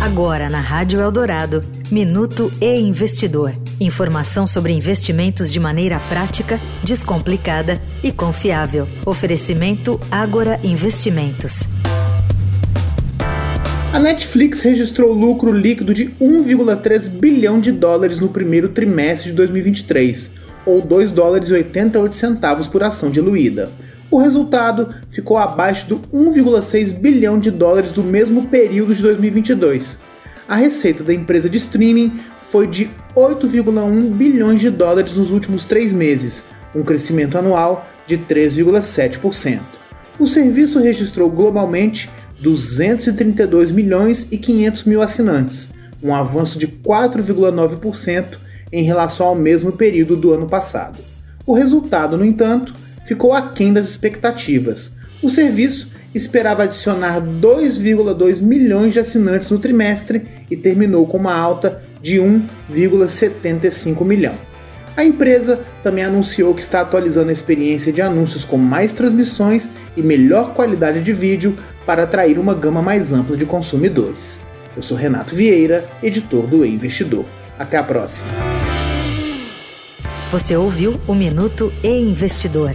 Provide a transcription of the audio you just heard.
Agora na Rádio Eldorado, Minuto e Investidor. Informação sobre investimentos de maneira prática, descomplicada e confiável. Oferecimento Agora Investimentos. A Netflix registrou lucro líquido de 1,3 bilhão de dólares no primeiro trimestre de 2023, ou 2 dólares e 88 centavos por ação diluída. O resultado ficou abaixo do 1,6 bilhão de dólares do mesmo período de 2022. A receita da empresa de streaming foi de 8,1 bilhões de dólares nos últimos três meses, um crescimento anual de 3,7%. O serviço registrou globalmente 232 milhões e 500 mil assinantes, um avanço de 4,9% em relação ao mesmo período do ano passado. O resultado, no entanto, ficou aquém das expectativas. O serviço esperava adicionar 2,2 milhões de assinantes no trimestre e terminou com uma alta de 1,75 milhão. A empresa também anunciou que está atualizando a experiência de anúncios com mais transmissões e melhor qualidade de vídeo para atrair uma gama mais ampla de consumidores. Eu sou Renato Vieira, editor do e Investidor. Até a próxima. Você ouviu o Minuto e Investidor